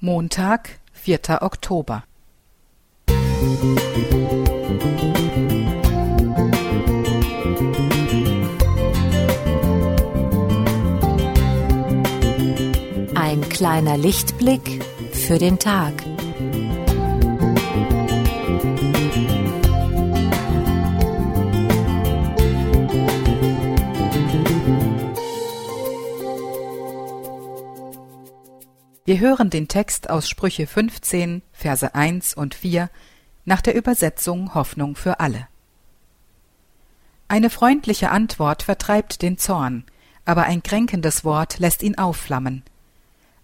Montag, vierter Oktober. Ein kleiner Lichtblick für den Tag. Wir hören den Text aus Sprüche 15, Verse 1 und 4 nach der Übersetzung Hoffnung für alle. Eine freundliche Antwort vertreibt den Zorn, aber ein kränkendes Wort lässt ihn aufflammen.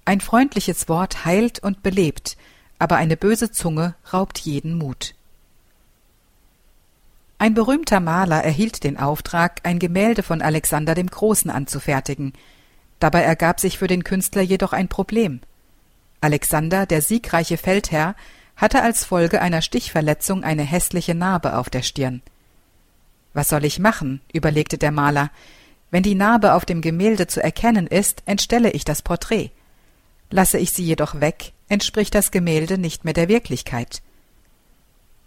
Ein freundliches Wort heilt und belebt, aber eine böse Zunge raubt jeden Mut. Ein berühmter Maler erhielt den Auftrag, ein Gemälde von Alexander dem Großen anzufertigen. Dabei ergab sich für den Künstler jedoch ein Problem. Alexander, der siegreiche Feldherr, hatte als Folge einer Stichverletzung eine hässliche Narbe auf der Stirn. Was soll ich machen? überlegte der Maler. Wenn die Narbe auf dem Gemälde zu erkennen ist, entstelle ich das Porträt. Lasse ich sie jedoch weg, entspricht das Gemälde nicht mehr der Wirklichkeit.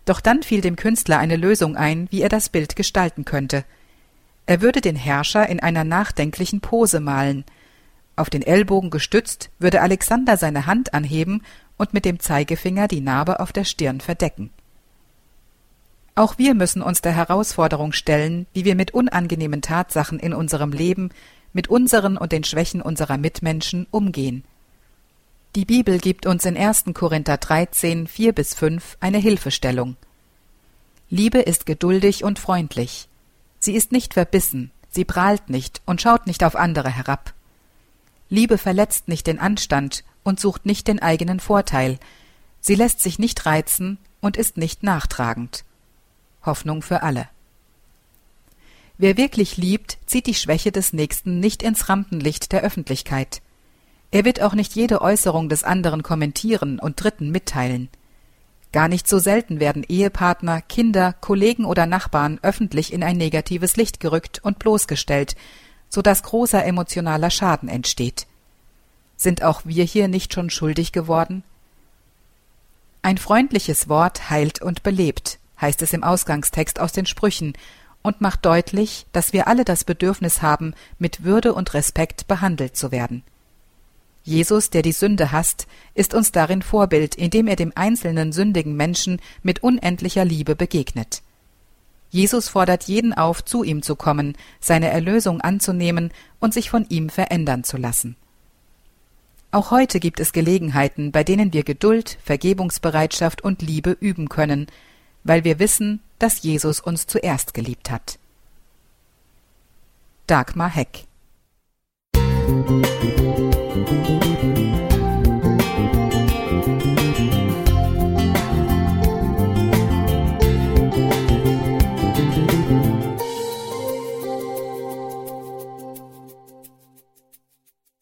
Doch dann fiel dem Künstler eine Lösung ein, wie er das Bild gestalten könnte. Er würde den Herrscher in einer nachdenklichen Pose malen, auf den Ellbogen gestützt, würde Alexander seine Hand anheben und mit dem Zeigefinger die Narbe auf der Stirn verdecken. Auch wir müssen uns der Herausforderung stellen, wie wir mit unangenehmen Tatsachen in unserem Leben, mit unseren und den Schwächen unserer Mitmenschen umgehen. Die Bibel gibt uns in 1. Korinther 13, 4 bis 5 eine Hilfestellung. Liebe ist geduldig und freundlich. Sie ist nicht verbissen, sie prahlt nicht und schaut nicht auf andere herab. Liebe verletzt nicht den Anstand und sucht nicht den eigenen Vorteil, sie lässt sich nicht reizen und ist nicht nachtragend. Hoffnung für alle. Wer wirklich liebt, zieht die Schwäche des Nächsten nicht ins Rampenlicht der Öffentlichkeit. Er wird auch nicht jede Äußerung des anderen kommentieren und Dritten mitteilen. Gar nicht so selten werden Ehepartner, Kinder, Kollegen oder Nachbarn öffentlich in ein negatives Licht gerückt und bloßgestellt, so dass großer emotionaler Schaden entsteht. Sind auch wir hier nicht schon schuldig geworden? Ein freundliches Wort heilt und belebt, heißt es im Ausgangstext aus den Sprüchen, und macht deutlich, dass wir alle das Bedürfnis haben, mit Würde und Respekt behandelt zu werden. Jesus, der die Sünde hasst, ist uns darin Vorbild, indem er dem einzelnen sündigen Menschen mit unendlicher Liebe begegnet. Jesus fordert jeden auf, zu ihm zu kommen, seine Erlösung anzunehmen und sich von ihm verändern zu lassen. Auch heute gibt es Gelegenheiten, bei denen wir Geduld, Vergebungsbereitschaft und Liebe üben können, weil wir wissen, dass Jesus uns zuerst geliebt hat. Dagmar Heck Musik